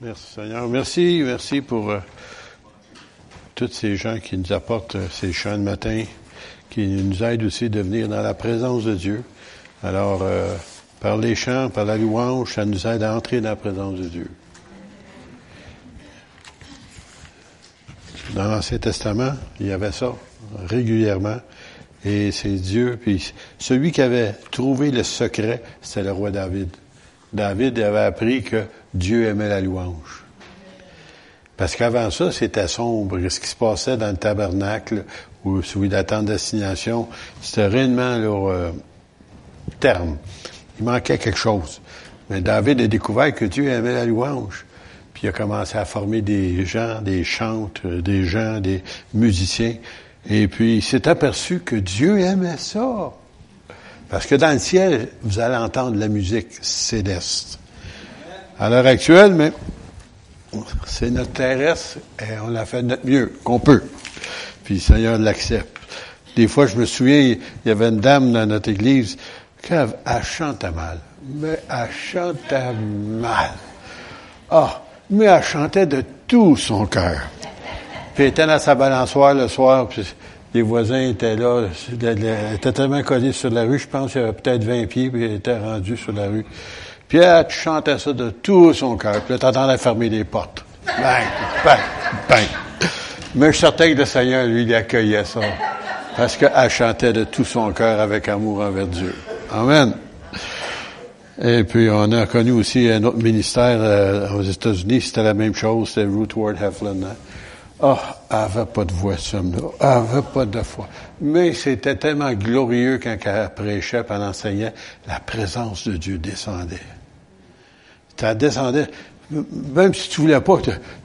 Merci Seigneur. Merci, merci pour euh, tous ces gens qui nous apportent euh, ces chants de matin, qui nous aident aussi à venir dans la présence de Dieu. Alors, euh, par les chants, par la louange, ça nous aide à entrer dans la présence de Dieu. Dans l'Ancien Testament, il y avait ça régulièrement. Et c'est Dieu. Puis celui qui avait trouvé le secret, c'était le roi David. David avait appris que Dieu aimait la louange. Parce qu'avant ça, c'était sombre. Ce qui se passait dans le tabernacle ou celui d'attente d'assignation, c'était réellement leur terme. Il manquait quelque chose. Mais David a découvert que Dieu aimait la louange. Puis il a commencé à former des gens, des chantes, des gens, des musiciens. Et puis il s'est aperçu que Dieu aimait ça. Parce que dans le ciel, vous allez entendre la musique céleste. À l'heure actuelle, mais c'est notre terrestre et on l'a fait de notre mieux, qu'on peut. Puis le Seigneur l'accepte. Des fois, je me souviens, il y avait une dame dans notre église, qui elle chantait mal. Mais elle chantait mal. Ah, mais elle chantait de tout son cœur. Puis elle était dans sa balançoire le soir, les voisins étaient là, était tellement collée sur la rue, je pense qu'il y avait peut-être 20 pieds, puis elle était rendue sur la rue. Puis elle chantait ça de tout son cœur. Puis là, t'entendais fermer les portes. Bang, bang, bang. Mais je suis certain que le Seigneur, lui, il accueillait ça. Parce qu'elle chantait de tout son cœur avec amour envers Dieu. Amen. Et puis, on a connu aussi un autre ministère euh, aux États-Unis, c'était la même chose, c'était Ruth Ward Heflin. Hein. Oh, elle n'avait pas de voix, ce là Elle n'avait pas de foi. Mais c'était tellement glorieux quand elle prêchait, et elle enseignait, la présence de Dieu descendait. Ça descendait. Même si tu voulais pas,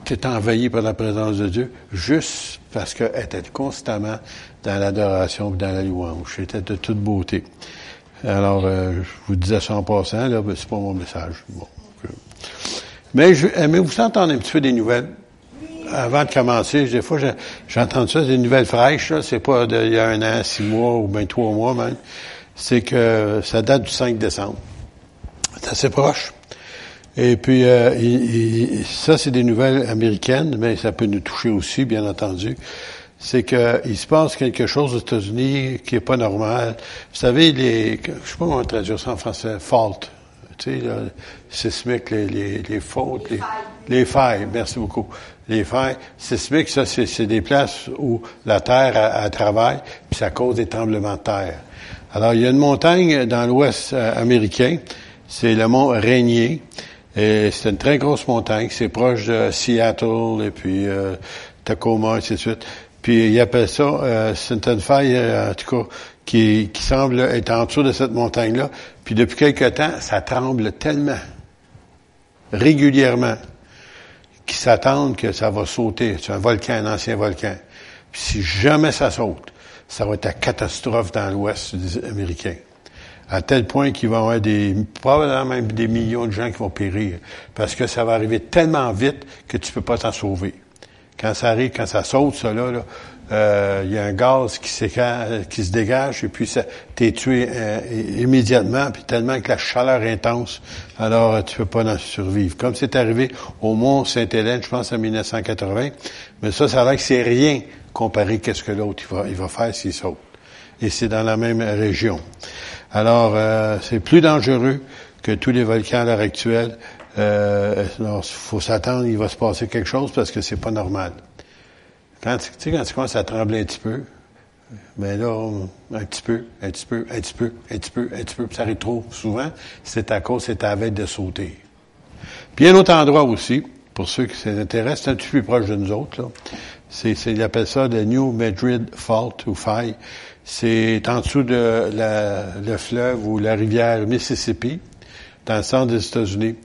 tu étais envahi par la présence de Dieu, juste parce qu'elle était constamment dans l'adoration et dans la louange. C'était de toute beauté. Alors, euh, je vous disais ça en passant, là, ben, c'est pas mon message. Bon, mais, je, mais vous entendez un petit peu des nouvelles avant de commencer, des fois, j'entends ça, des nouvelles fraîches, c'est pas d'il y a un an, six mois ou bien trois mois même. C'est que ça date du 5 décembre. C'est assez proche. Et puis, euh, ça, c'est des nouvelles américaines, mais ça peut nous toucher aussi, bien entendu. C'est qu'il se passe quelque chose aux États-Unis qui est pas normal. Vous savez, les, je sais pas comment traduire ça en français, fault. Tu sais, là, sismique, les, les, les fautes, merci beaucoup. Les failles sismiques, ça, c'est des places où la terre a, travaille, puis ça cause des tremblements de terre. Alors, il y a une montagne dans l'ouest euh, américain, c'est le mont Rainier, et c'est une très grosse montagne, c'est proche de Seattle, et puis euh, Tacoma, et ainsi de suite. Puis il appelle ça, euh, c'est une faille, euh, en tout cas, qui, qui semble être en dessous de cette montagne-là. Puis depuis quelque temps, ça tremble tellement, régulièrement, qui s'attendent que ça va sauter. C'est un volcan, un ancien volcan. Puis si jamais ça saute, ça va être la catastrophe dans l'Ouest américain. À tel point qu'il va y avoir des, probablement même des millions de gens qui vont périr. Parce que ça va arriver tellement vite que tu peux pas t'en sauver. Quand ça arrive, quand ça saute, ça là, là euh, il y a un gaz qui, qui se dégage et puis ça t'es tué euh, immédiatement, puis tellement que la chaleur intense, alors euh, tu peux pas en survivre. Comme c'est arrivé au Mont Sainte-Hélène, je pense en 1980, mais ça, ça a que c'est rien comparé à ce que l'autre il va, il va faire s'il saute. Et c'est dans la même région. Alors, c'est plus dangereux que tous les volcans à l'heure actuelle. Il faut s'attendre, il va se passer quelque chose parce que c'est pas normal. Quand, tu sais, quand tu commences à trembler un petit peu, ben là, un petit peu, un petit peu, un petit peu, un petit peu, un petit peu, ça arrive trop souvent, c'est à cause, c'est à veille de sauter. Puis un autre endroit aussi, pour ceux qui s'intéressent, c'est un petit peu plus proche de nous autres, là. C'est, ils appellent ça le New Madrid Fault ou Faille. C'est en dessous de la, le fleuve ou la rivière Mississippi, dans le centre des États-Unis.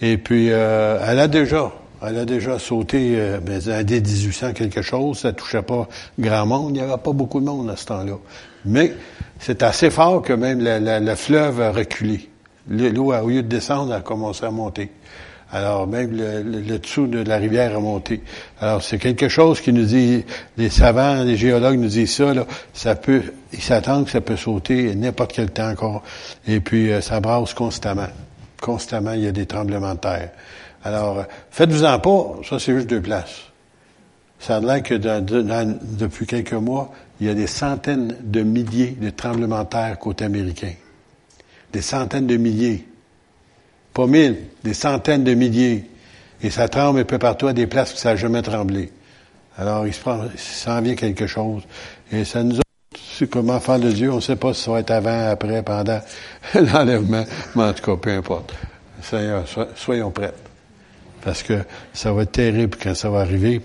Et puis, euh, elle a déjà elle a déjà sauté euh, ben, dès 1800 quelque chose, ça touchait pas grand monde, il n'y avait pas beaucoup de monde à ce temps-là. Mais c'est assez fort que même le fleuve a reculé. L'eau, au lieu de descendre, a commencé à monter. Alors même le, dessous de la rivière a monté. Alors c'est quelque chose qui nous dit, les savants, les géologues nous disent ça, là, ça peut, ils s'attendent que ça peut sauter n'importe quel temps encore. Et puis euh, ça brasse constamment. Constamment, il y a des tremblements de terre. Alors, faites-vous-en pas, ça c'est juste deux places. Ça a l'air que depuis quelques mois, il y a des centaines de milliers de tremblements de terre côté américain. Des centaines de milliers. Pas mille, des centaines de milliers. Et ça tremble un peu partout à des places où ça n'a jamais tremblé. Alors, il s'en vient quelque chose. Et ça nous a comme enfant de Dieu, on ne sait pas si ça va être avant, après, pendant l'enlèvement, mais en tout cas, peu importe. Seigneur, soyons prêts. Parce que ça va être terrible quand ça va arriver.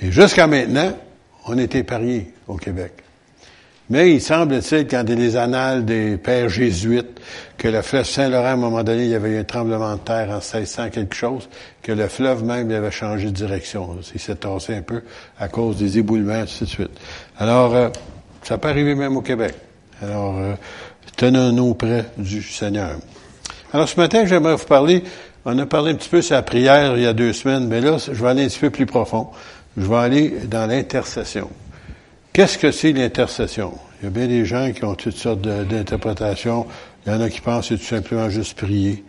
Et jusqu'à maintenant, on est épargné au Québec. Mais il semble-t-il, quand il y a les annales des pères jésuites, que le fleuve Saint-Laurent, à un moment donné, il y avait eu un tremblement de terre en 1600 quelque chose, que le fleuve même il avait changé de direction. Il s'est tassé un peu à cause des éboulements, ainsi de suite. Alors, euh, ça peut arriver même au Québec. Alors, euh, tenons-nous près du Seigneur. Alors, ce matin, j'aimerais vous parler, on a parlé un petit peu sur la prière il y a deux semaines, mais là, je vais aller un petit peu plus profond. Je vais aller dans l'intercession. Qu'est-ce que c'est l'intercession? Il y a bien des gens qui ont toutes sortes d'interprétations. Il y en a qui pensent que c'est tout simplement juste prier.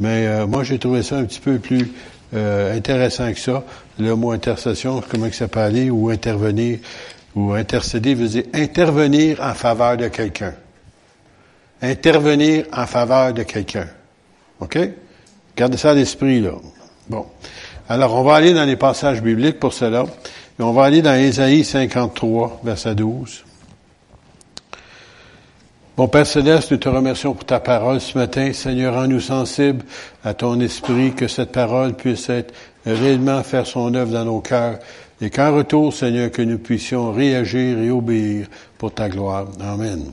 Mais euh, moi, j'ai trouvé ça un petit peu plus euh, intéressant que ça. Le mot intercession, comment ça peut aller, ou intervenir, ou intercéder veut dire intervenir en faveur de quelqu'un. Intervenir en faveur de quelqu'un. OK? Gardez ça à l'esprit, là. Bon. Alors, on va aller dans les passages bibliques pour cela on va aller dans Ésaïe 53, verset 12. Mon Père Céleste, nous te remercions pour ta parole ce matin. Seigneur, rends-nous sensibles à ton esprit, que cette parole puisse être réellement faire son œuvre dans nos cœurs. Et qu'en retour, Seigneur, que nous puissions réagir et obéir pour ta gloire. Amen.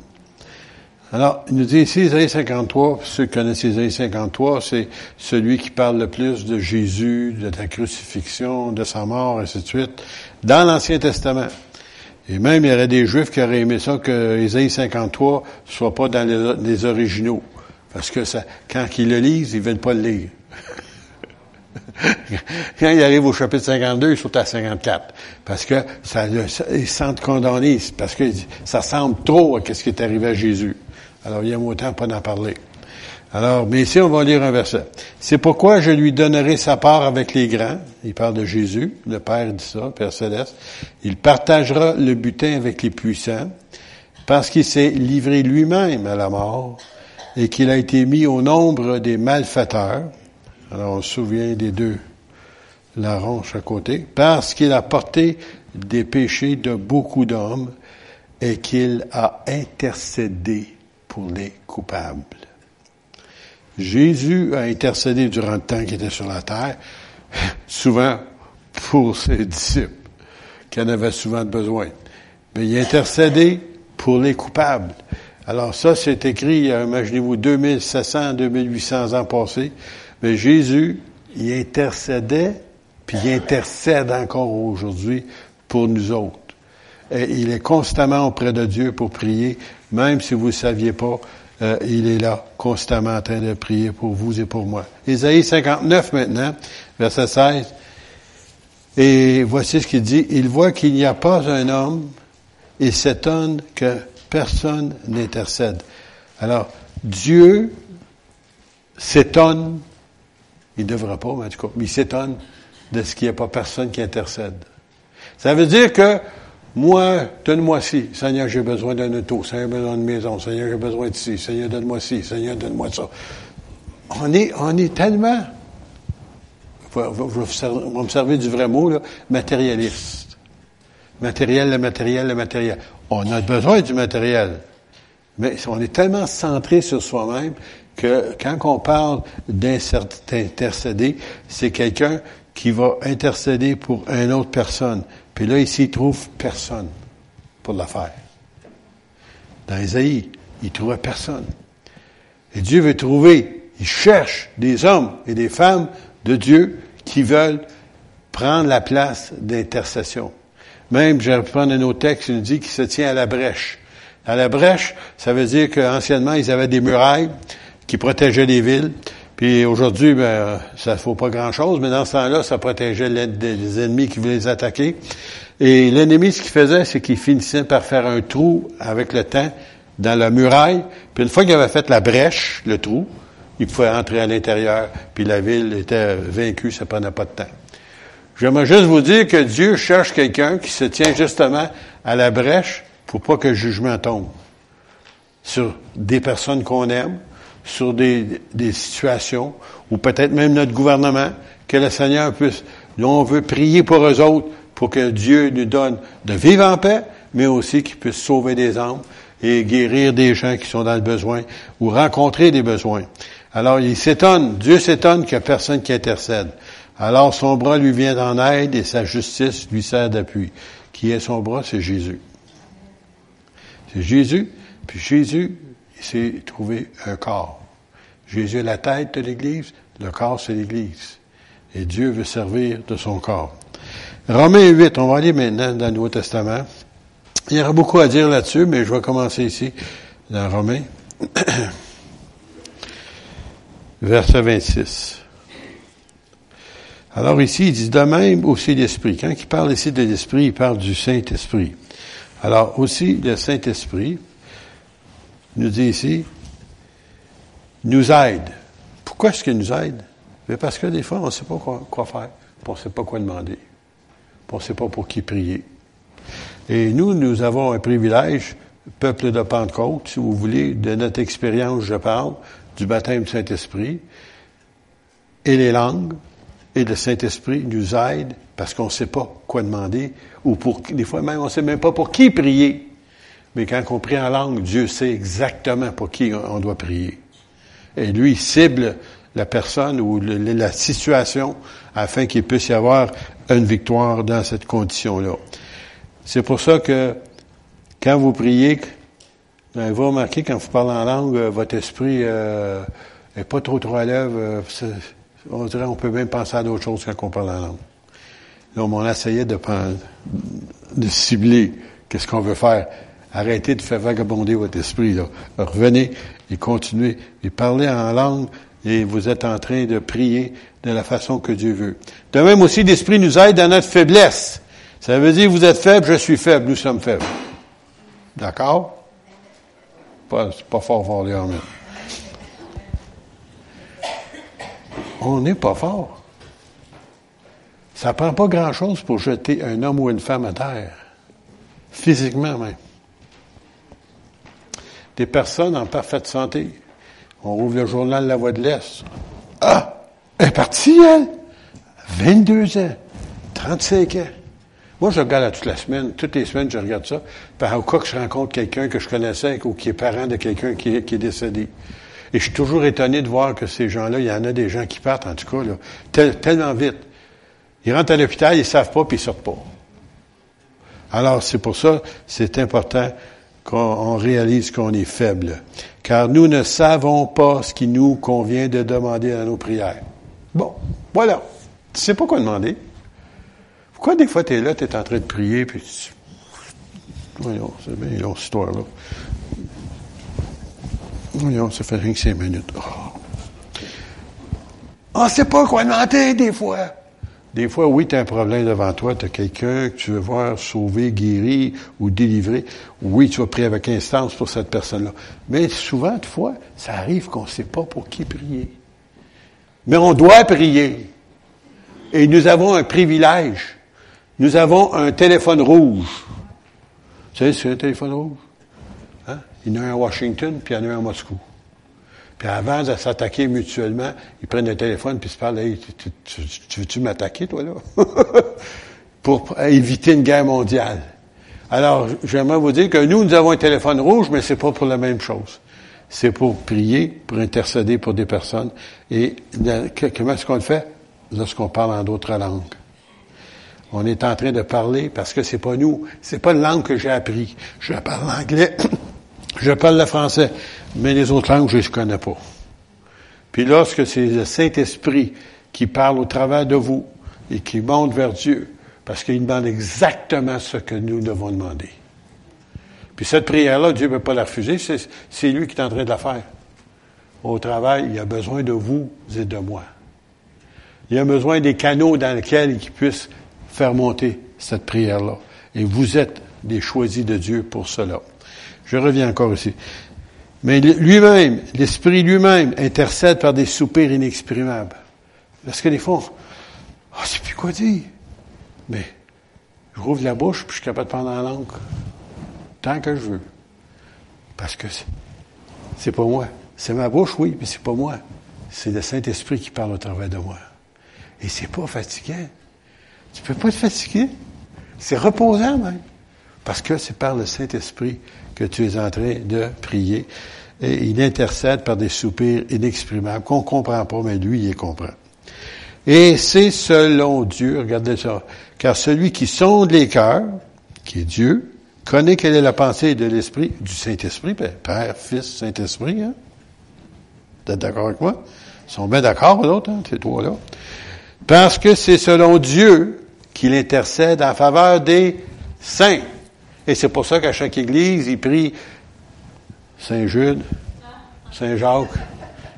Alors, il nous dit ici, Isaïe 53, ceux qui connaissent Isaïe 53, c'est celui qui parle le plus de Jésus, de ta crucifixion, de sa mort, ainsi de suite, dans l'Ancien Testament. Et même, il y aurait des Juifs qui auraient aimé ça que Isaïe 53 soit pas dans les, originaux. Parce que ça, quand ils le lisent, ils veulent pas le lire. quand ils arrivent au chapitre 52, ils sont à 54. Parce que ça, ils se sentent condamnés, parce que ça semble trop à ce qui est arrivé à Jésus. Alors, il y a autant pas d'en parler. Alors, mais ici, on va lire un verset. C'est pourquoi je lui donnerai sa part avec les grands. Il parle de Jésus. Le Père dit ça, Père Céleste. Il partagera le butin avec les puissants parce qu'il s'est livré lui-même à la mort et qu'il a été mis au nombre des malfaiteurs. Alors, on se souvient des deux larronches à côté. Parce qu'il a porté des péchés de beaucoup d'hommes et qu'il a intercédé pour les coupables. Jésus a intercédé durant le temps qu'il était sur la terre, souvent pour ses disciples, qui en avaient souvent besoin. Mais il a intercédé pour les coupables. Alors ça, c'est écrit, imaginez-vous, 2700, 2800 ans passés. Mais Jésus, il intercédait, puis il intercède encore aujourd'hui pour nous autres. Il est constamment auprès de Dieu pour prier, même si vous ne saviez pas, euh, il est là, constamment en train de prier pour vous et pour moi. Ésaïe 59 maintenant, verset 16. Et voici ce qu'il dit. Il voit qu'il n'y a pas un homme et s'étonne que personne n'intercède. Alors, Dieu s'étonne, il ne devrait pas, mais en tout cas, il s'étonne de ce qu'il n'y a pas personne qui intercède. Ça veut dire que moi, donne-moi ci. Seigneur, j'ai besoin d'un auto. Seigneur, j'ai besoin d'une maison. Seigneur, j'ai besoin de ci. Seigneur, donne-moi ci. Seigneur, donne-moi ça. On est, on est tellement, je vais me servir du vrai mot, là, matérialiste. Matériel, le matériel, le matériel. On a besoin du matériel. Mais on est tellement centré sur soi-même que quand on parle d'intercéder, c'est quelqu'un qui va intercéder pour une autre personne. Puis là, ici, il trouve personne pour l'affaire. Dans Isaïe, il trouvait personne. Et Dieu veut trouver, il cherche des hommes et des femmes de Dieu qui veulent prendre la place d'intercession. Même, je vais reprendre un autre texte, il nous dit qu'il se tient à la brèche. À la brèche, ça veut dire qu'anciennement, ils avaient des murailles qui protégeaient les villes. Puis aujourd'hui, ben, ça ne faut pas grand-chose, mais dans ce temps-là, ça protégeait les ennemis qui voulaient les attaquer. Et l'ennemi, ce qu'il faisait, c'est qu'il finissait par faire un trou avec le temps dans la muraille. Puis une fois qu'il avait fait la brèche, le trou, il pouvait entrer à l'intérieur, puis la ville était vaincue, ça prenait pas de temps. J'aimerais juste vous dire que Dieu cherche quelqu'un qui se tient justement à la brèche pour pas que le jugement tombe sur des personnes qu'on aime, sur des, situations, ou peut-être même notre gouvernement, que le Seigneur puisse, nous on veut prier pour eux autres, pour que Dieu nous donne de vivre en paix, mais aussi qu'il puisse sauver des âmes et guérir des gens qui sont dans le besoin ou rencontrer des besoins. Alors il s'étonne, Dieu s'étonne qu'il n'y a personne qui intercède. Alors son bras lui vient en aide et sa justice lui sert d'appui. Qui est son bras? C'est Jésus. C'est Jésus. Puis Jésus, il s'est trouvé un corps. Jésus est la tête de l'Église, le corps c'est l'Église. Et Dieu veut servir de son corps. Romains 8, on va aller maintenant dans le Nouveau Testament. Il y aura beaucoup à dire là-dessus, mais je vais commencer ici, dans Romains. Verset 26. Alors ici, il dit de même aussi l'Esprit. Quand il parle ici de l'Esprit, il parle du Saint-Esprit. Alors aussi, le Saint-Esprit nous dit ici, nous aide. Pourquoi est-ce qu'il nous aide? parce que des fois, on ne sait pas quoi, faire, on ne sait pas quoi demander on ne sait pas pour qui prier. Et nous, nous avons un privilège, peuple de Pentecôte, si vous voulez, de notre expérience, je parle, du baptême du Saint-Esprit, et les langues, et le Saint-Esprit nous aide parce qu'on ne sait pas quoi demander, ou pour, des fois même, on ne sait même pas pour qui prier. Mais quand on prie en langue, Dieu sait exactement pour qui on doit prier. Et lui, il cible la personne ou la situation afin qu'il puisse y avoir une victoire dans cette condition-là. C'est pour ça que quand vous priez, ben, vous remarquez quand vous parlez en langue, euh, votre esprit euh, est pas trop trop à l'œuvre. Euh, on dirait on peut même penser à d'autres choses quand on parle en langue. Là, on essayé de, de cibler qu'est-ce qu'on veut faire. Arrêtez de faire vagabonder votre esprit. Revenez et continuez et parlez en langue et vous êtes en train de prier de la façon que Dieu veut. De même aussi, l'Esprit nous aide dans notre faiblesse. Ça veut dire, vous êtes faible, je suis faible, nous sommes faibles. D'accord? Pas, pas fort, fort, les amen. On n'est pas fort. Ça prend pas grand-chose pour jeter un homme ou une femme à terre. Physiquement même. Des personnes en parfaite santé. On rouvre le journal La Voix de l'Est. Ah! Elle est partie, elle. 22 ans. 35 ans. Moi, je regarde toute la semaine. Toutes les semaines, je regarde ça. Par au cas que je rencontre quelqu'un que je connaissais ou qui est parent de quelqu'un qui, est décédé. Et je suis toujours étonné de voir que ces gens-là, il y en a des gens qui partent, en tout cas, là, tellement vite. Ils rentrent à l'hôpital, ils savent pas, puis ils sortent pas. Alors, c'est pour ça, c'est important qu'on réalise qu'on est faible. Car nous ne savons pas ce qui nous convient de demander à nos prières. Bon, voilà. Tu sais pas quoi demander. Pourquoi des fois tu es là, tu es en train de prier, puis tu... Voyons, c'est bien longue histoire-là. Voyons, ça fait rien que cinq minutes. Oh. On ne sait pas quoi demander des fois. Des fois, oui, tu as un problème devant toi, tu as quelqu'un que tu veux voir sauver, guérir ou délivrer. Oui, tu vas prier avec instance pour cette personne-là. Mais souvent, des fois, ça arrive qu'on ne sait pas pour qui prier. Mais on doit prier. Et nous avons un privilège. Nous avons un téléphone rouge. Vous savez, c'est un téléphone rouge? Hein? Il y en a un à Washington, puis il y en a un à Moscou. Puis avant de s'attaquer mutuellement, ils prennent le téléphone puis se parlent, hey, tu, veux-tu m'attaquer, toi, là? Pour éviter une guerre mondiale. Alors, j'aimerais vous dire que nous, nous avons un téléphone rouge, mais c'est pas pour la même chose. C'est pour prier, pour intercéder pour des personnes. Et comment est-ce qu'on le fait? Lorsqu'on parle en d'autres langues. On est en train de parler parce que c'est pas nous, c'est pas une langue que j'ai appris. Je parle l'anglais, je parle le français mais les autres langues, je ne les connais pas. Puis lorsque c'est le Saint-Esprit qui parle au travers de vous et qui monte vers Dieu, parce qu'il demande exactement ce que nous devons demander. Puis cette prière-là, Dieu ne peut pas la refuser, c'est lui qui est en train de la faire. Au travail, il a besoin de vous et de moi. Il a besoin des canaux dans lesquels il puisse faire monter cette prière-là. Et vous êtes des choisis de Dieu pour cela. Je reviens encore ici. Mais lui-même, l'Esprit lui-même, intercède par des soupirs inexprimables. Parce que des fois, ah, oh, c'est plus quoi dire. Mais je rouvre la bouche, puis je suis capable de prendre la langue. Tant que je veux. Parce que c'est pas moi. C'est ma bouche, oui, mais c'est pas moi. C'est le Saint-Esprit qui parle au travers de moi. Et c'est pas fatigant. Tu peux pas te fatiguer. C'est reposant même. Parce que c'est par le Saint-Esprit que tu es en train de prier. Et il intercède par des soupirs inexprimables qu'on comprend pas, mais lui, il comprend. Et c'est selon Dieu, regardez ça, car celui qui sonde les cœurs, qui est Dieu, connaît quelle est la pensée de l'Esprit, du Saint-Esprit, ben, Père, Fils, Saint-Esprit, hein? Vous êtes d'accord avec moi? Ils sont bien d'accord, l'autre, hein, ces trois-là. Parce que c'est selon Dieu qu'il intercède en faveur des saints. Et c'est pour ça qu'à chaque église, il prie Saint Jude, Saint Jacques,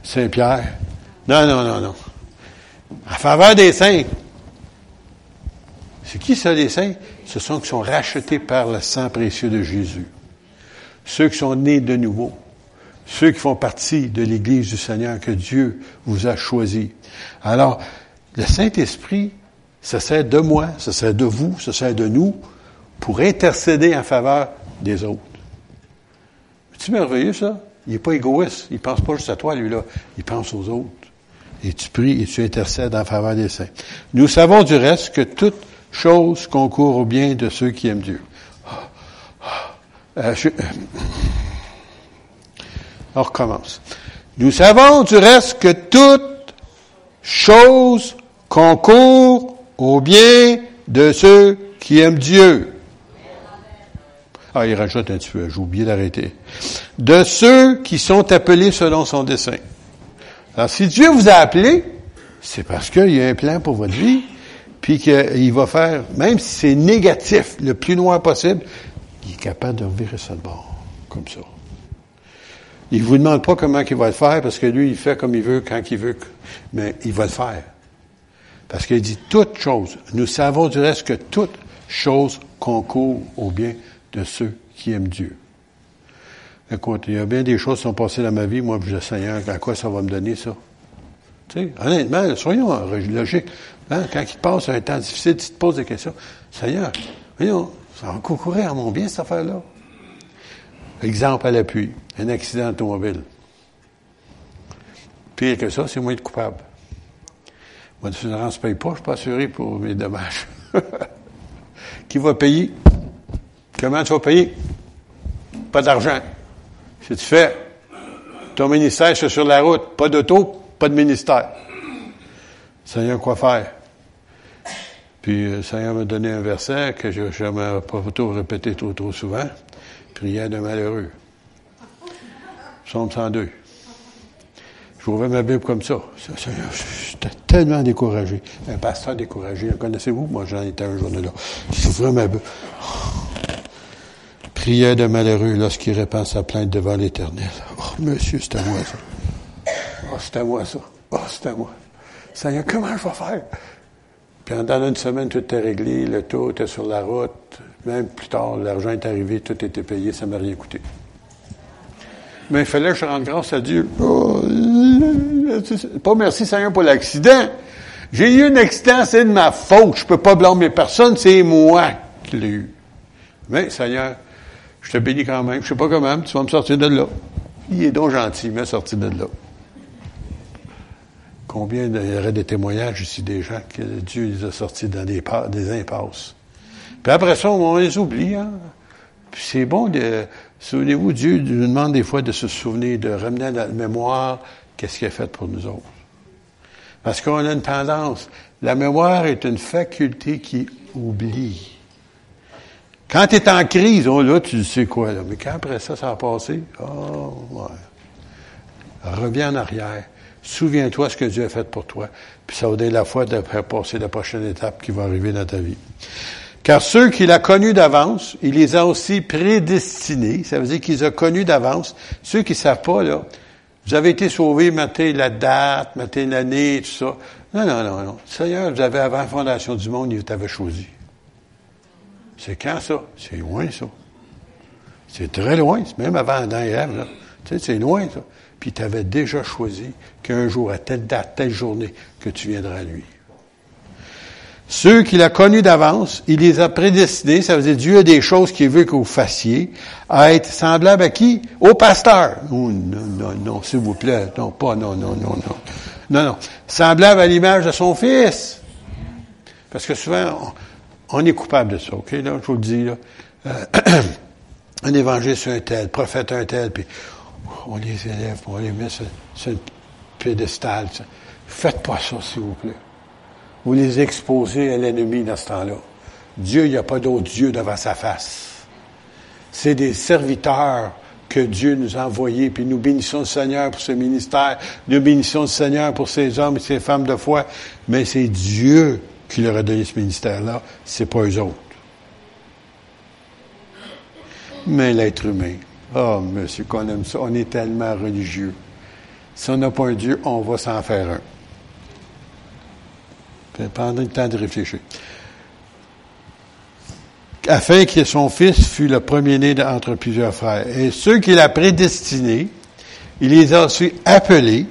Saint Pierre. Non, non, non, non. En faveur des saints. C'est qui ça, les saints? Ce sont ceux qui sont rachetés par le sang précieux de Jésus. Ceux qui sont nés de nouveau. Ceux qui font partie de l'Église du Seigneur que Dieu vous a choisi. Alors, le Saint-Esprit, ça sert de moi, ça sert de vous, ça sert de nous pour intercéder en faveur des autres. C'est merveilleux, ça? Il n'est pas égoïste. Il pense pas juste à toi, lui-là. Il pense aux autres. Et tu pries et tu intercèdes en faveur des saints. Nous savons du reste que toute chose concourt au bien de ceux qui aiment Dieu. Euh, euh, on recommence. Nous savons du reste que toute chose concourt au bien de ceux qui aiment Dieu. Ah, il rajoute un petit peu, j'ai oublié d'arrêter. De ceux qui sont appelés selon son dessein. Alors, si Dieu vous a appelé, c'est parce qu'il y a un plan pour votre vie, puis qu'il va faire, même si c'est négatif, le plus noir possible, il est capable de revirer ça de bord, comme ça. Il vous demande pas comment il va le faire, parce que lui, il fait comme il veut, quand il veut, mais il va le faire. Parce qu'il dit toute chose. Nous savons du reste que toute chose concourt au bien de ceux qui aiment Dieu. Écoute, il y a bien des choses qui sont passées dans ma vie, moi, je dis, Seigneur, à quoi ça va me donner ça? Tu sais, honnêtement, soyons logiques. Hein, quand il passe un temps difficile, tu te poses des questions. Seigneur, voyons, ça va concourir à mon bien, cette affaire-là. Exemple à l'appui, un accident automobile. Pire que ça, c'est moi de coupable. Moi, l'assurance ne paye pas, je ne suis pas assuré pour mes dommages. Qui va payer? Comment tu vas payer? Pas d'argent. Si tu fais, ton ministère, c'est sur la route, pas d'auto, pas de ministère. Seigneur, quoi faire? Puis, le euh, Seigneur m'a donné un verset que je n'ai pas trop répéter trop, trop souvent. Prière de malheureux. Psaume 102. Je ouvrais ma Bible comme ça. J'étais tellement découragé. Un pasteur découragé, connaissez-vous? Moi, j'en étais un jour-là. J'ouvrais ma Bible. Prière de malheureux lorsqu'il répand sa plainte devant l'Éternel. Oh, monsieur, c'est à moi ça. Oh, c'est à moi ça. Oh, c'est à moi. Seigneur, comment je vais faire? Puis dans une semaine, tout est réglé, le taux était sur la route. Même plus tard, l'argent est arrivé, tout était payé, ça m'a rien coûté. Mais il fallait que je rende grâce à Dieu. Oh, pas merci Seigneur pour l'accident. J'ai eu un accident, c'est de ma faute. Je peux pas blâmer personne, c'est moi qui l'ai eu. Mais Seigneur, je te bénis quand même. Je sais pas comment, tu vas me sortir de là. Il est donc gentil, mais sortir de là. Combien il y aurait des témoignages ici des gens que Dieu les a sortis dans des, des impasses. Puis après ça, on les oublie. Hein? Puis c'est bon de... Souvenez-vous, Dieu nous demande des fois de se souvenir, de ramener à la mémoire qu'est-ce qu'il a fait pour nous autres. Parce qu'on a une tendance. La mémoire est une faculté qui oublie. Quand tu es en crise, oh là, tu sais quoi, là. Mais quand après ça, ça a passé, oh, ouais. Reviens en arrière. Souviens-toi ce que Dieu a fait pour toi. Puis ça va donner la foi de faire passer la prochaine étape qui va arriver dans ta vie. Car ceux qu'il a connus d'avance, il les a aussi prédestinés. Ça veut dire qu'il les a connus d'avance. Ceux qui ne savent pas, là, vous avez été sauvés, mettez la date, mettez l'année, tout ça. Non, non, non, non. Seigneur, vous avez avant la fondation du monde, il t'avait choisi. C'est quand ça? C'est loin, ça. C'est très loin. C'est même avant Adam et Ève. Tu sais, c'est loin, ça. Puis tu avais déjà choisi qu'un jour, à telle date, telle journée, que tu viendras à lui. Ceux qu'il a connus d'avance, il les a prédestinés, ça veut dire Dieu a des choses qu'il veut que vous fassiez, à être semblables à qui? Au pasteur. non, non, non, s'il vous plaît. Non, pas, non, non, non, non. Non, non. Semblable à l'image de son fils. Parce que souvent, on, est coupable de ça, OK? Là, je vous le dis, là. Euh, un évangile un tel, prophète un tel, puis on les élève, on les met sur, sur un pédestal. Faites pas ça, s'il vous plaît. Vous les exposez à l'ennemi dans ce temps-là. Dieu, il n'y a pas d'autre Dieu devant sa face. C'est des serviteurs que Dieu nous a envoyés, puis nous bénissons le Seigneur pour ce ministère, nous bénissons le Seigneur pour ces hommes et ces femmes de foi, mais c'est Dieu qui leur a donné ce ministère-là, c'est pas eux autres. Mais l'être humain, oh monsieur, qu'on aime ça, on est tellement religieux. Si on n'a pas un Dieu, on va s'en faire un. Pendant le temps de réfléchir. Afin que son fils fût le premier-né entre plusieurs frères. Et ceux qu'il a prédestinés, il les a aussi appelés.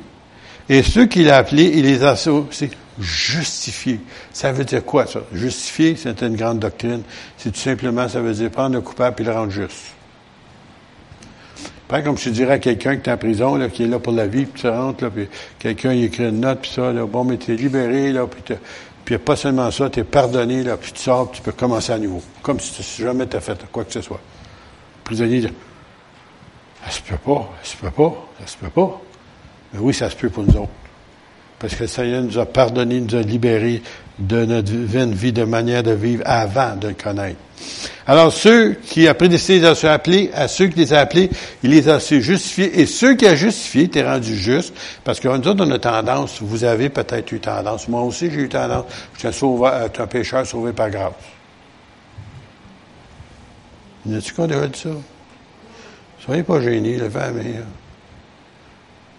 Et ceux qu'il a appelés, il les a aussi justifiés. Ça veut dire quoi, ça? Justifier, c'est une grande doctrine. C'est tout simplement, ça veut dire prendre le coupable et le rendre juste. Pas comme je dirais à quelqu'un qui est en prison, là, qui est là pour la vie, puis tu rentres, là, puis quelqu'un écrit une note, puis ça, là, bon, mais tu es libéré, là, puis puis pas seulement ça, tu es pardonné, là, puis tu sors, puis tu peux commencer à nouveau. Comme si jamais tu fait quoi que ce soit. Le prisonnier dit, ça se peut pas, ça se peut pas, ça se peut pas. Mais oui, ça se peut pour nous autres. Parce que le Seigneur nous a pardonné, nous a libérés de notre vie de manière de vivre avant de le connaître. Alors, ceux qui a prédestiné les a appelés, à ceux qui les a appelés, il les a su justifier. Et ceux qui a justifié, t'es rendu juste. Parce que nous autres, on a tendance, vous avez peut-être eu tendance, moi aussi j'ai eu tendance, je suis un, un pécheur sauvé par grâce. Y a-tu qu'on devrait dire ça? Soyez pas gênés, le vent, mais...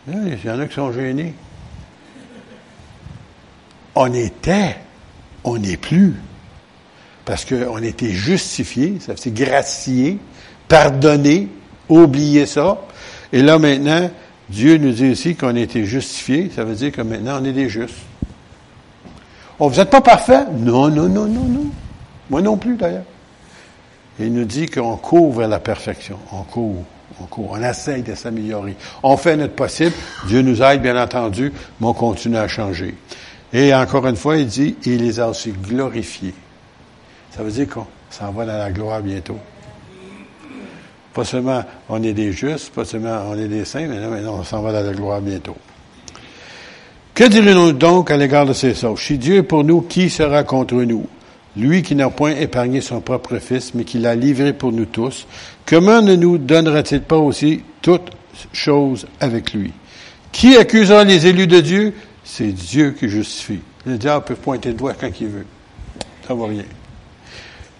Il y en a qui sont gênés. On était, on n'est plus. Parce qu'on été justifié, ça veut dire gracié, pardonné, oublié ça. Et là maintenant, Dieu nous dit aussi qu'on a été justifié, ça veut dire que maintenant on est des justes. Oh, vous n'êtes pas parfait? Non, non, non, non, non. Moi non plus d'ailleurs. Il nous dit qu'on court vers la perfection. On court, on court, on essaye de s'améliorer. On fait notre possible. Dieu nous aide, bien entendu, mais on continue à changer. Et encore une fois, il dit, il les a aussi glorifiés. Ça veut dire qu'on s'en va dans la gloire bientôt. Pas seulement on est des justes, pas seulement on est des saints, mais non, on s'en va dans la gloire bientôt. Que dirons-nous donc à l'égard de ces choses? Si Dieu est pour nous, qui sera contre nous? Lui qui n'a point épargné son propre Fils, mais qui l'a livré pour nous tous, comment ne nous donnera-t-il pas aussi toutes choses avec lui? Qui accusera les élus de Dieu? C'est Dieu qui justifie. Le diable peut pointer le doigt quand il veut. Ça va rien.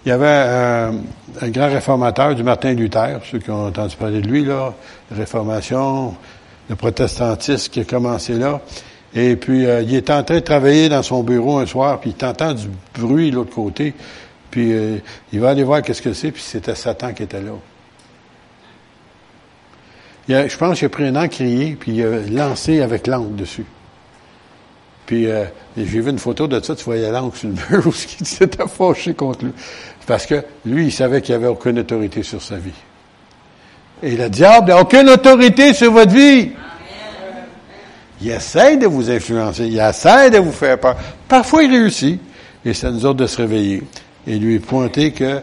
Il y avait un grand réformateur du Martin Luther, ceux qui ont entendu parler de lui, là, réformation, le protestantisme qui a commencé là. Et puis, euh, il est en train de travailler dans son bureau un soir, puis il entend du bruit de l'autre côté. Puis, euh, il va aller voir qu'est-ce que c'est, puis c'était Satan qui était là. je pense qu'il a pris un encrier, puis il a lancé avec l'encre dessus. Puis euh, j'ai vu une photo de ça, tu voyais l'encre sur le mur où il s'était fâché contre lui. Parce que lui, il savait qu'il n'y avait aucune autorité sur sa vie. Et le diable n'a aucune autorité sur votre vie. Il essaie de vous influencer, il essaie de vous faire peur. Parfois, il réussit. Et ça nous ordre de se réveiller. Et lui pointer que,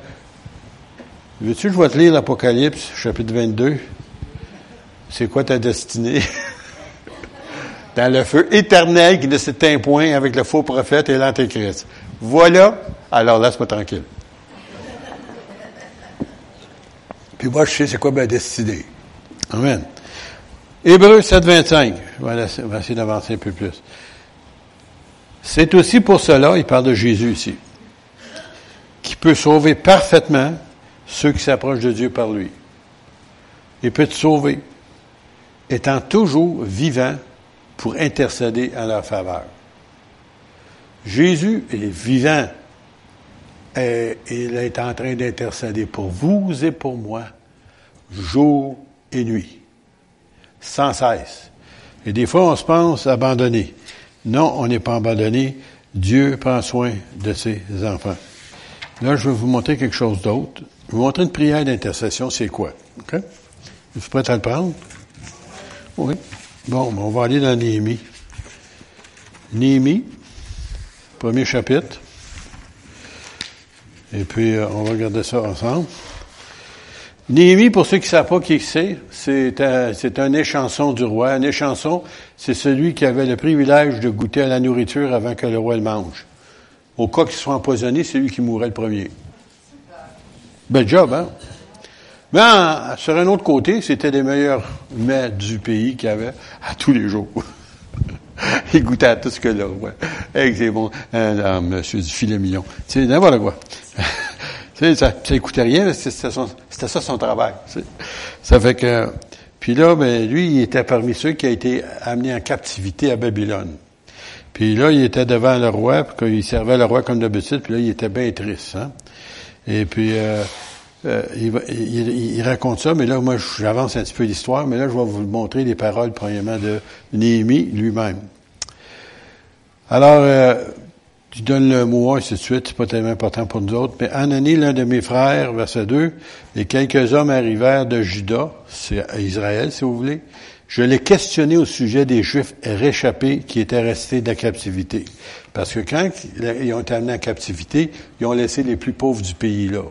veux-tu que je vais te lire l'Apocalypse, chapitre 22? C'est quoi ta destinée? dans le feu éternel qui ne s'éteint point avec le faux prophète et l'antéchrist. Voilà, alors laisse-moi tranquille. Puis moi, je sais c'est quoi ma destinée. Amen. Hébreu 7, 25. On va essayer d'avancer un peu plus. C'est aussi pour cela, il parle de Jésus ici, qui peut sauver parfaitement ceux qui s'approchent de Dieu par lui. Il peut te sauver, étant toujours vivant pour intercéder en leur faveur. Jésus est vivant il est en train d'intercéder pour vous et pour moi, jour et nuit. sans cesse. Et des fois, on se pense abandonné. Non, on n'est pas abandonné. Dieu prend soin de ses enfants. Là, je vais vous montrer quelque chose d'autre. Je vais vous montrer une prière d'intercession, c'est quoi? Vous êtes prêts à le prendre? Oui. Bon, ben, on va aller dans Néhémie. Néhémie, premier chapitre. Et puis, euh, on va regarder ça ensemble. Néhémie, pour ceux qui ne savent pas qui c'est, c'est un, échanson du roi. Un échanson, c'est celui qui avait le privilège de goûter à la nourriture avant que le roi le mange. Au cas qu'il soit empoisonné, c'est lui qui mourrait le premier. Bel job, hein? Mais sur un autre côté, c'était les meilleurs mets du pays qu'il y avait à tous les jours. Il goûtait à tout ce que le roi. Hey, c'est bon. Euh, monsieur du filet. Tu sais, n'importe quoi. ça, ça coûtait rien, c'était ça son travail. Ça fait que, puis là, ben, lui, il était parmi ceux qui a été amené en captivité à Babylone. Puis là, il était devant le roi, puis il servait le roi comme d'habitude, puis là, il était bien triste. Hein? Et puis, euh, euh, il, il, raconte ça, mais là, moi, j'avance un petit peu l'histoire, mais là, je vais vous montrer les paroles, premièrement, de Néhémie lui-même. Alors, euh, tu donnes le mot, ainsi de suite, c'est pas tellement important pour nous autres. Mais Anani, l'un de mes frères, verset 2, et quelques hommes arrivèrent de Juda, c'est Israël, si vous voulez. Je l'ai questionné au sujet des Juifs réchappés qui étaient restés de la captivité. Parce que quand ils ont été amenés en captivité, ils ont laissé les plus pauvres du pays là.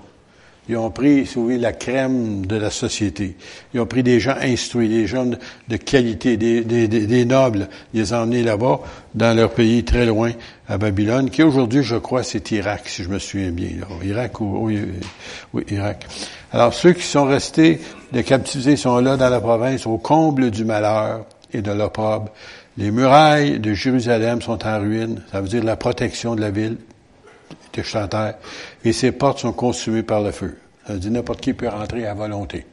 Ils ont pris, si vous voulez, la crème de la société. Ils ont pris des gens instruits, des gens de, qualité, des, des, des, nobles. Ils les ont emmenés là-bas, dans leur pays, très loin, à Babylone, qui aujourd'hui, je crois, c'est Irak, si je me souviens bien. Irak ou... Oui, oui, Irak. Alors, ceux qui sont restés de captivés sont là dans la province, au comble du malheur et de l'opprobre. Les murailles de Jérusalem sont en ruine. Ça veut dire la protection de la ville chanteur, et ses portes sont consumées par le feu. Ça dire n'importe qui peut rentrer à volonté.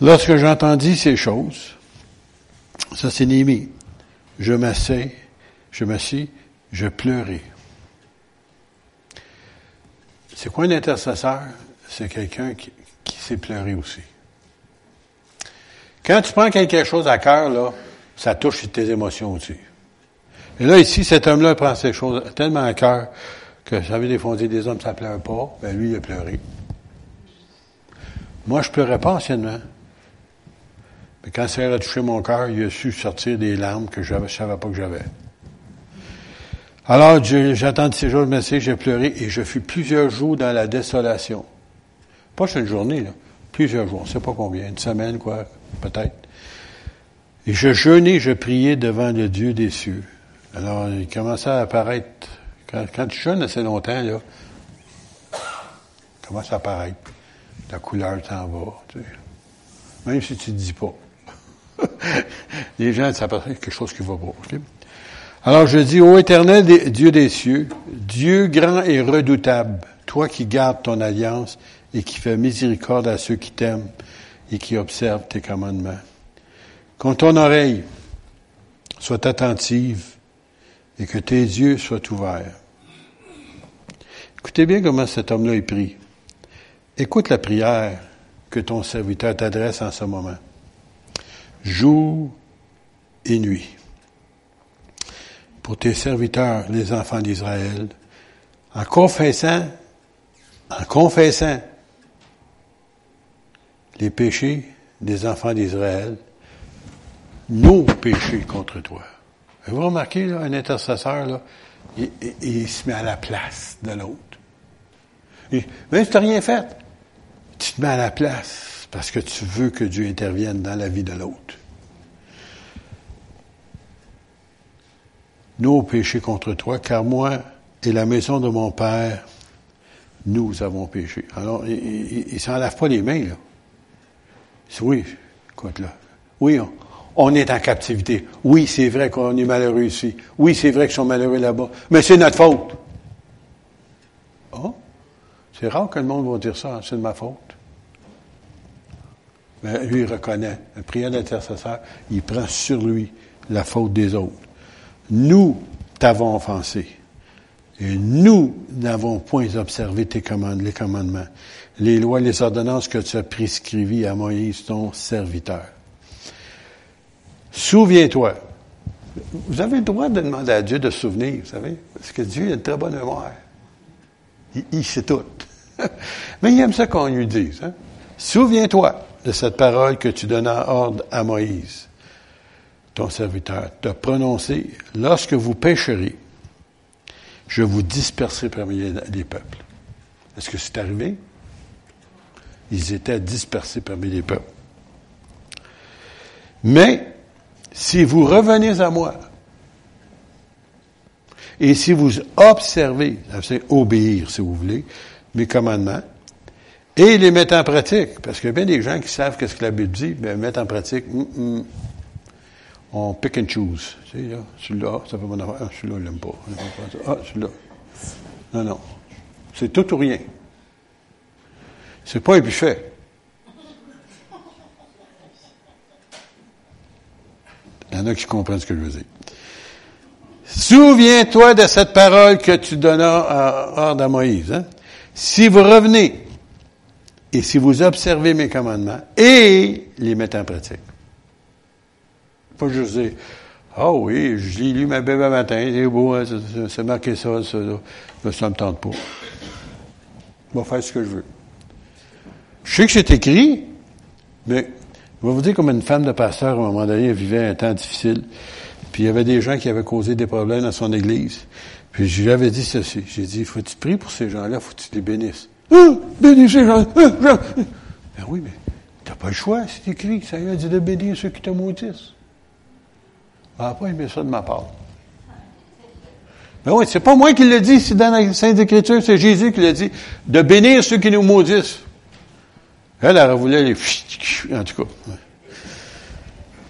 Lorsque j'entendis ces choses, ça c'est Némi, je m'assais, je m'assis, je pleurais. C'est quoi un intercesseur? C'est quelqu'un qui, qui sait pleurer aussi. Quand tu prends quelque chose à cœur, là, ça touche tes émotions aussi. Et là, ici, cet homme-là prend ces choses tellement à cœur que, vous savez, des des hommes, ça pleure pas. Ben, lui, il a pleuré. Moi, je pleurais pas anciennement. Mais quand ça a touché mon cœur, il a su sortir des larmes que je ne savais pas que j'avais. Alors, j'attends ces jours de j'ai pleuré et je fus plusieurs jours dans la désolation. Pas une journée, là. Plusieurs jours, on ne sait pas combien, une semaine, quoi, peut-être. Et je jeûnais, je priais devant le Dieu des cieux. Alors, il commençait à apparaître. Quand, tu jeûnes assez longtemps, là, il commence à apparaître. La couleur t'en va. Tu sais. Même si tu ne dis pas. Les gens, ça apparaît quelque chose qui va pas. Alors je dis, ô éternel Dieu des cieux, Dieu grand et redoutable, toi qui gardes ton alliance et qui fais miséricorde à ceux qui t'aiment et qui observent tes commandements. Quand ton oreille soit attentive et que tes yeux soient ouverts. Écoutez bien comment cet homme-là est pris. Écoute la prière que ton serviteur t'adresse en ce moment. Jour et nuit. Pour tes serviteurs, les enfants d'Israël, en confessant, en confessant les péchés des enfants d'Israël, nos péchés contre toi. Vous remarquez, un intercesseur, il, se met à la place de l'autre. Même si tu n'as rien fait, tu te mets à la place parce que tu veux que Dieu intervienne dans la vie de l'autre. Nos péchés contre toi, car moi et la maison de mon Père, nous avons péché. Alors, il ne s'en lave pas les mains, là. Oui, écoute, là. Oui, on, on est en captivité. Oui, c'est vrai qu'on est malheureux ici. Oui, c'est vrai qu'ils sont malheureux là-bas. Mais c'est notre faute. Oh, c'est rare que le monde va dire ça, c'est de ma faute. Mais lui, il reconnaît. Le prière d'intercesseur, il prend sur lui la faute des autres. Nous t'avons offensé. Et nous n'avons point observé tes commandes, les commandements, les lois, les ordonnances que tu as prescrivies à Moïse, ton serviteur. Souviens-toi. Vous avez le droit de demander à Dieu de souvenir, vous savez, parce que Dieu a une très bonne mémoire. Il, sait tout. Mais il aime ça qu'on lui dise. Hein? Souviens-toi de cette parole que tu donnas ordre à Moïse, ton serviteur, de prononcer lorsque vous pécherez, je vous disperserai parmi les peuples. Est-ce que c'est arrivé? Ils étaient dispersés parmi les peuples. Mais, si vous revenez à moi, et si vous observez, c'est obéir si vous voulez, mes commandements, et les mettre en pratique, parce qu'il y a bien des gens qui savent qu'est-ce que la Bible dit, mais mettre en pratique, mm, mm, on pick and choose. Tu sais, là, celui-là, ça fait mon affaire. Ah, celui-là, il l'aime pas. Ah, celui-là. Non, non. C'est tout ou rien. C'est pas un buffet. Il y en a qui comprennent ce que je veux dire. Souviens-toi de cette parole que tu donnas à, ordre à Moïse. Hein? Si vous revenez et si vous observez mes commandements et les mettez en pratique. Pas juste dire, ah oh oui, je l'ai lu ma bébé matin, c'est beau, hein, c'est marqué ça, ça, ça, ça me tente pas. Je vais faire ce que je veux. Je sais que c'est écrit, mais je vais vous dire comme une femme de pasteur, à un moment donné, vivait un temps difficile. Puis il y avait des gens qui avaient causé des problèmes dans son église. Puis je lui avais dit ceci. J'ai dit, faut tu pries pour ces gens-là, faut que tu les bénisses. Ah, bénis ces gens. Ah, ben oui, mais t'as pas le choix, c'est écrit. Ça y a dit de bénir ceux qui te maudissent. Ah, pas aimé ça de ma part. Mais oui, c'est pas moi qui le dit, c'est dans la Sainte Écriture, c'est Jésus qui l'a dit, de bénir ceux qui nous maudissent. Elle, elle voulu les... En tout cas.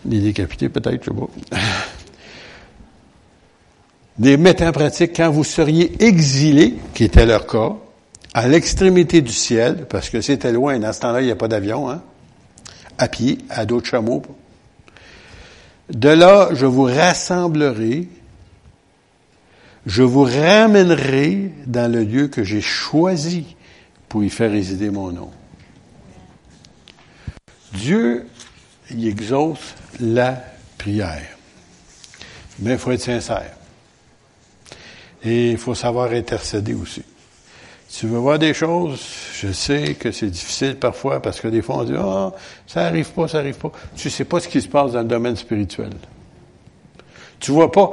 Les décapiter, peut-être, je sais pas. Les mettre en pratique quand vous seriez exilés, qui était leur cas, à l'extrémité du ciel, parce que c'était loin, dans ce temps-là, il n'y a pas d'avion, hein, à pied, à d'autres chameaux. De là, je vous rassemblerai, je vous ramènerai dans le lieu que j'ai choisi pour y faire résider mon nom. Dieu, il exauce la prière. Mais il faut être sincère. Et il faut savoir intercéder aussi. Tu veux voir des choses, je sais que c'est difficile parfois parce que des fois on dit ah ça arrive pas, ça arrive pas. Tu sais pas ce qui se passe dans le domaine spirituel. Tu vois pas.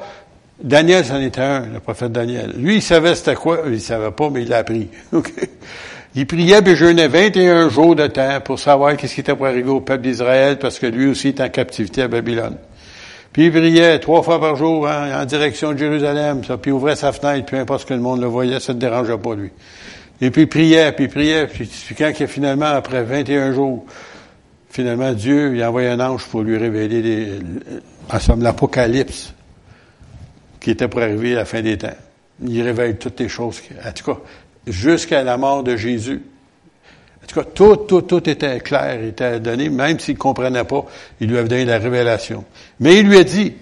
Daniel, c'en était un, le prophète Daniel. Lui, il savait c'était quoi, il savait pas, mais il l'a appris. Il priait et jeûnait 21 jours de temps pour savoir qu'est-ce qui était pour arriver au peuple d'Israël parce que lui aussi est en captivité à Babylone. Puis il priait trois fois par jour en direction de Jérusalem, puis il ouvrait sa fenêtre, peu importe ce que le monde le voyait, ça ne dérangeait pas lui. Et puis il priait, puis il priait, puis, quand il, finalement, après 21 jours, finalement, Dieu il a envoyé un ange pour lui révéler l'Apocalypse qui était pour arriver à la fin des temps. Il révèle toutes les choses. En tout cas, jusqu'à la mort de Jésus. En tout cas, tout, tout, tout était clair, était donné, même s'il ne comprenait pas, il lui avait donné la révélation. Mais il lui a dit,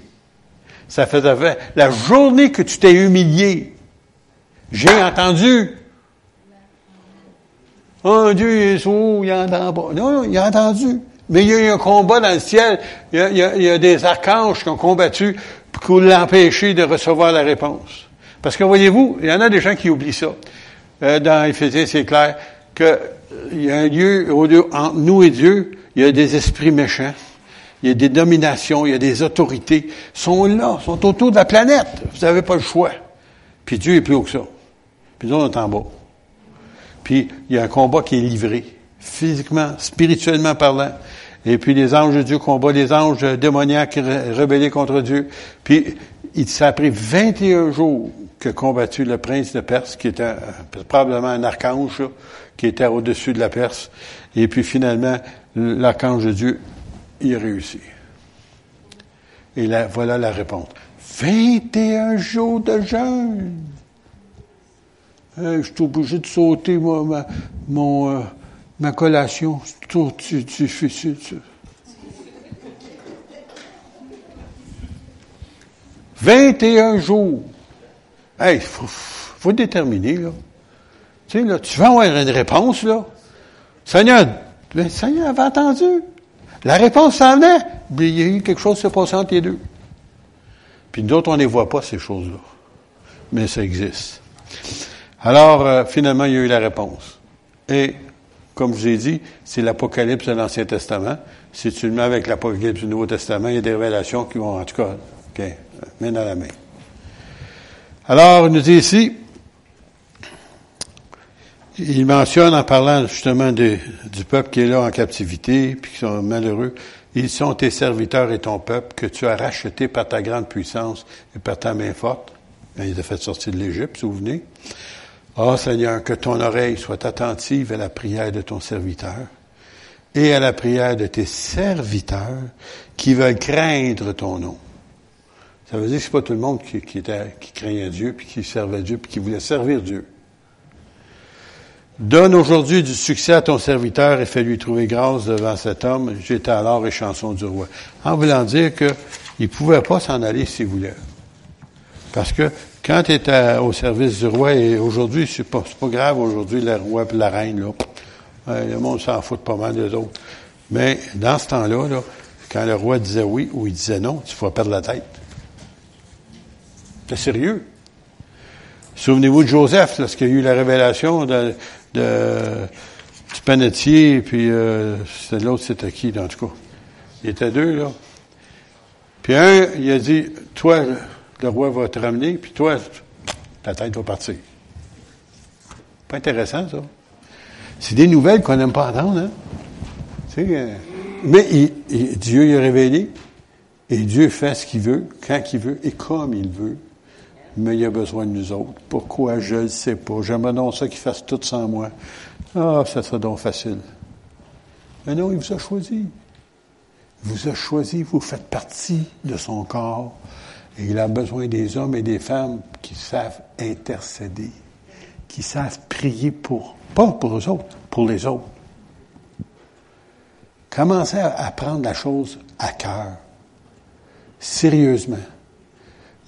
ça faisait la journée que tu t'es humilié, j'ai entendu. Oh, Dieu est sourd, il n'entend pas. Non, il a entendu. Mais il y a eu un combat dans le ciel. Il il y a des archanges qui ont combattu pour l'empêcher de recevoir la réponse. Parce que voyez-vous, il y en a des gens qui oublient ça. Euh, dans Éphésiens, c'est clair qu'il y a un lieu entre nous et Dieu, il y a des esprits méchants, il y a des dominations, il y a des autorités, sont là, sont autour de la planète. Vous n'avez pas le choix. Puis Dieu est plus haut que ça. Puis nous, on est en bas. Puis il y a un combat qui est livré, physiquement, spirituellement parlant. Et puis les anges de Dieu combattent les anges démoniaques rebellés contre Dieu. Puis il s'est pris 21 jours que combattu le prince de Perse, qui était probablement un archange, qui était au-dessus de la Perse. Et puis finalement, l'archange de Dieu, il réussit. Et là, voilà la réponse. 21 jours de jeûne. je suis obligé de sauter ma, mon, euh, ma collation. Tu, tu, tu, tu. 21 jours. Hey, faut, faut déterminer, là. Tu sais, là, tu vas avoir une réponse, là. Seigneur, le Seigneur avait attendu. La réponse s'en venait. il y a eu quelque chose qui s'est passé entre les deux. Puis d'autres, on ne les voit pas, ces choses-là. Mais ça existe. Alors, euh, finalement, il y a eu la réponse. Et, comme je vous ai dit, c'est l'Apocalypse de l'Ancien Testament. Si tu le mets avec l'Apocalypse du Nouveau Testament, il y a des révélations qui vont, en tout cas, OK, main dans la main. Alors, il nous dit ici, il mentionne en parlant justement du peuple qui est là en captivité, puis qui sont malheureux, ils sont tes serviteurs et ton peuple que tu as racheté par ta grande puissance et par ta main forte. Il les a fait sortir de l'Égypte, souvenez. oh, Seigneur, que ton oreille soit attentive à la prière de ton serviteur et à la prière de tes serviteurs qui veulent craindre ton nom. Ça veut dire que c'est pas tout le monde qui, qui, était, qui craignait Dieu, puis qui servait Dieu, puis qui voulait servir Dieu. Donne aujourd'hui du succès à ton serviteur et fais-lui trouver grâce devant cet homme. J'étais alors et chanson du roi. En voulant dire qu'il ne pouvait pas s'en aller s'il voulait. Parce que quand tu es au service du roi, et aujourd'hui, c'est pas, pas grave, aujourd'hui, le roi et la reine, là, le monde s'en fout pas mal des autres. Mais dans ce temps-là, là, quand le roi disait oui ou il disait non, tu vas perdre la tête. C'est sérieux. Souvenez-vous de Joseph, lorsqu'il y a eu la révélation du panetier, puis euh, l'autre, c'était qui, en tout cas? Il était deux, là. Puis un, il a dit, toi, le roi va te ramener, puis toi, ta tête va partir. Pas intéressant, ça. C'est des nouvelles qu'on n'aime pas entendre, hein? Euh, mais Dieu y a révélé, et Dieu fait ce qu'il veut, quand il veut, et comme il veut mais il a besoin de nous autres. Pourquoi? Je ne sais pas. J'aimerais donc ça qu'il fasse tout sans moi. Ah, ça serait donc facile. Mais non, il vous a choisi. Il vous a choisi, vous faites partie de son corps. Et il a besoin des hommes et des femmes qui savent intercéder, qui savent prier pour, pas pour eux autres, pour les autres. Commencez à prendre la chose à cœur, sérieusement.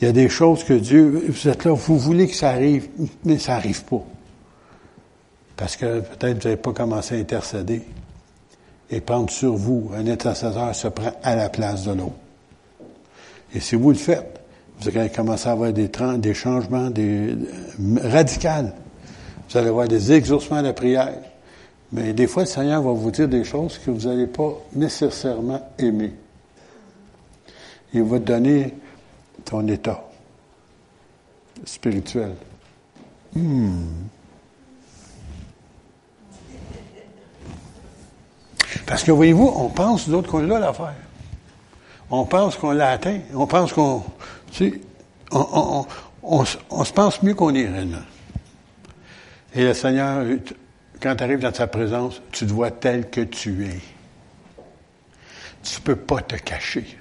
Il y a des choses que Dieu, vous êtes là, vous voulez que ça arrive, mais ça n'arrive pas. Parce que peut-être vous n'avez pas commencé à intercéder et prendre sur vous. Un intercesseur se prend à la place de l'autre. Et si vous le faites, vous allez commencer à avoir des, des changements des, radicaux. Vous allez avoir des exaucements de prière. Mais des fois, le Seigneur va vous dire des choses que vous n'allez pas nécessairement aimer. Il va donner ton état spirituel. Hmm. Parce que voyez-vous, on pense d'autres qu'on l'a l'affaire. On pense qu'on l'a atteint. On pense qu'on. Tu sais, on, on, on, se pense mieux qu'on est réellement. Et le Seigneur, quand tu arrives dans sa présence, tu te vois tel que tu es. Tu ne peux pas te cacher.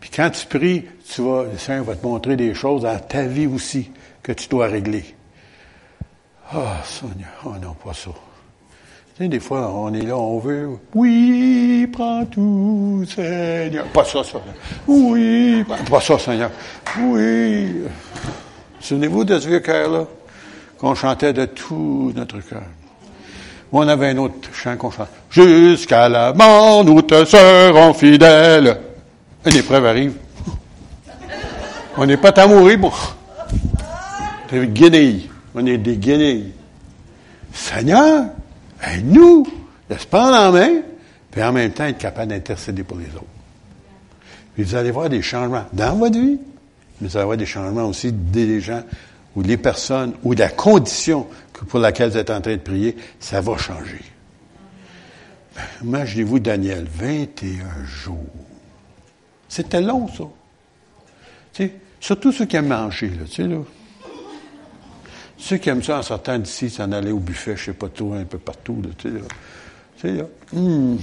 Puis quand tu pries, tu vas, le Seigneur va te montrer des choses dans ta vie aussi que tu dois régler. Ah, oh, Seigneur, oh non, pas ça. Tu sais, des fois, on est là, on veut, oui, prends tout, Seigneur. Pas ça, ça. Oui, pas ça, Seigneur. Oui. Souvenez-vous de ce vieux cœur-là, qu'on chantait de tout notre cœur. On avait un autre chant qu'on chantait. Jusqu'à la mort, nous te serons fidèles. Une épreuve arrive. On n'est pas à mourir. Des guenilles. On est des guenilles. Seigneur, nous, laisse pas en main, puis en même temps être capable d'intercéder pour les autres. Puis vous allez voir des changements dans votre vie, mais vous allez voir des changements aussi des gens ou les personnes ou la condition pour laquelle vous êtes en train de prier, ça va changer. Imaginez-vous Daniel, 21 jours. C'était long, ça. Tu sais, surtout ceux qui aiment manger, là, tu sais, là. Ceux qui aiment ça en sortant d'ici, s'en aller au buffet, je sais pas tout, un peu partout, là, tu sais, là. Tu sais, là. Hmm.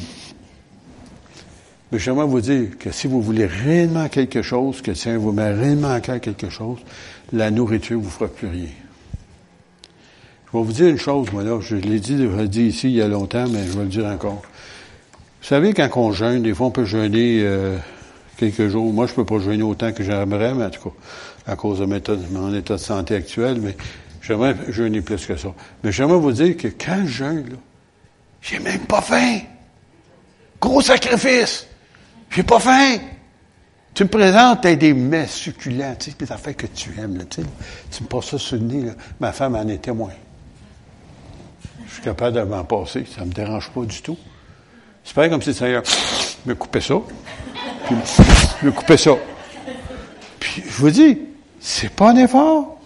Mais j'aimerais vous dire que si vous voulez réellement quelque chose, que si vous met réellement à cœur quelque chose, la nourriture vous fera plus rien. Je vais vous dire une chose, moi, là. Je l'ai dit, je l'ai dit ici il y a longtemps, mais je vais le dire encore. Vous savez, quand on jeûne, des fois, on peut jeûner euh, quelques jours. Moi, je peux pas jeûner autant que j'aimerais, mais en tout cas, à cause de mon état de santé actuel, mais j'aimerais jeûner plus que ça. Mais j'aimerais vous dire que quand je jeûne, là, j'ai même pas faim. Gros sacrifice. J'ai pas faim. Tu me présentes des mets succulents, tu sais, des affaires que tu aimes, là, tu sais. Tu me passes ça sur le nez, là. Ma femme en est témoin. Je suis capable de m'en passer. Ça me dérange pas du tout. C'est pas comme si le Seigneur me coupait ça. Puis me coupait ça. Puis je vous dis, c'est pas un effort.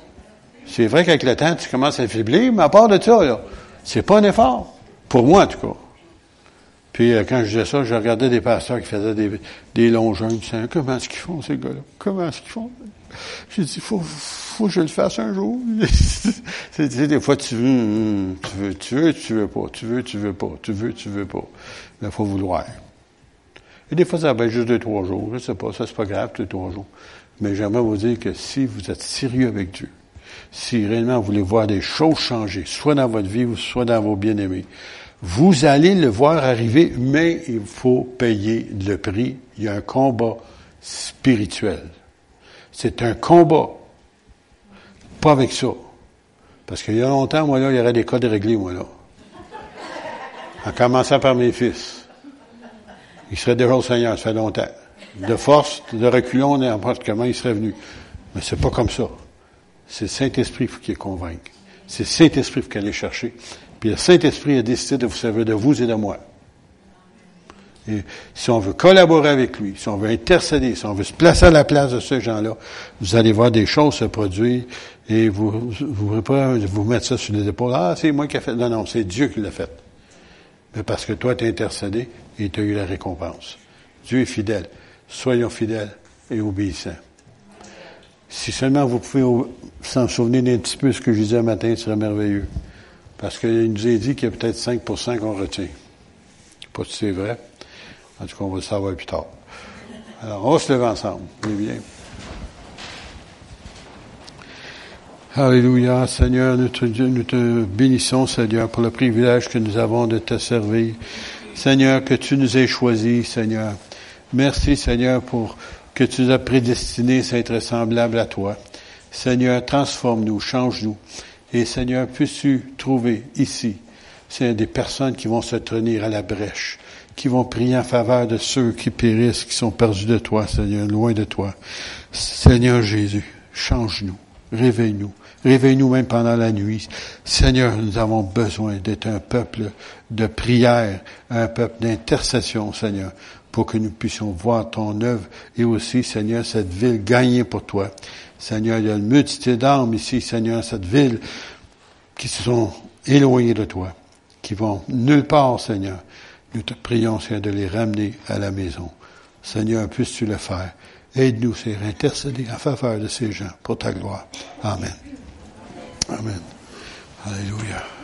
C'est vrai qu'avec le temps, tu commences à faiblir, mais à part de ça, là, c'est pas un effort. Pour moi, en tout cas. Puis euh, quand je disais ça, je regardais des pasteurs qui faisaient des, des longs jeûnes. Je disais, comment est-ce qu'ils font, ces gars-là? Comment est-ce qu'ils font? J'ai dit, faut, faut que je le fasse un jour. sais, des fois, tu veux, tu veux, tu veux, tu veux pas, tu veux, tu veux pas, tu veux, tu veux pas. Il faut vouloir. Et des fois, ça va être juste deux, trois jours. Je sais pas, ça c'est pas grave, deux, trois jours. Mais j'aimerais vous dire que si vous êtes sérieux avec Dieu, si réellement vous voulez voir des choses changer, soit dans votre vie, soit dans vos bien-aimés, vous allez le voir arriver, mais il faut payer le prix. Il y a un combat spirituel. C'est un combat. Pas avec ça. Parce qu'il y a longtemps, moi, là, il y aurait des cas de réglés, moi, là. En commençant par mes fils. Ils seraient déjà au Seigneur, ça fait longtemps. De force, de reculons, n'importe comment, ils seraient venus. Mais c'est pas comme ça. C'est le Saint-Esprit qui est convaincu. C'est le Saint-Esprit qui aller chercher. Puis le Saint-Esprit a décidé de vous servir de vous et de moi. Et si on veut collaborer avec lui, si on veut intercéder, si on veut se placer à la place de ces gens-là, vous allez voir des choses se produire et vous ne vous, pas vous mettre ça sur les épaules. Ah, c'est moi qui ai fait. Non, non, c'est Dieu qui l'a fait. Mais parce que toi, tu as intercédé et tu as eu la récompense. Dieu est fidèle. Soyons fidèles et obéissants. Si seulement vous pouvez s'en souvenir d'un petit peu ce que je disais matin, ce serait merveilleux. Parce qu'il nous a dit qu'il y a peut-être 5% qu'on retient. Pas si c'est vrai. En tout cas, on va le savoir plus tard. Alors, on se lever ensemble. Bien. Alléluia, Seigneur, nous te bénissons, Seigneur, pour le privilège que nous avons de te servir. Seigneur, que tu nous aies choisis, Seigneur. Merci, Seigneur, pour que tu nous as prédestinés à être semblables à toi. Seigneur, transforme-nous, change-nous. Et Seigneur, puisses-tu trouver ici, c'est des personnes qui vont se tenir à la brèche, qui vont prier en faveur de ceux qui périssent, qui sont perdus de toi, Seigneur, loin de toi. Seigneur Jésus, change-nous, réveille-nous, réveille-nous même pendant la nuit. Seigneur, nous avons besoin d'être un peuple de prière, un peuple d'intercession, Seigneur, pour que nous puissions voir ton œuvre et aussi, Seigneur, cette ville gagnée pour toi. Seigneur, il y a une multitude d'âmes ici, Seigneur, cette ville, qui se sont éloignées de toi, qui vont nulle part, Seigneur. Nous te prions, Seigneur, de les ramener à la maison. Seigneur, puisses-tu le faire? Aide-nous, Seigneur, intercéder en faveur de ces gens pour ta gloire. Amen. Amen. Alléluia.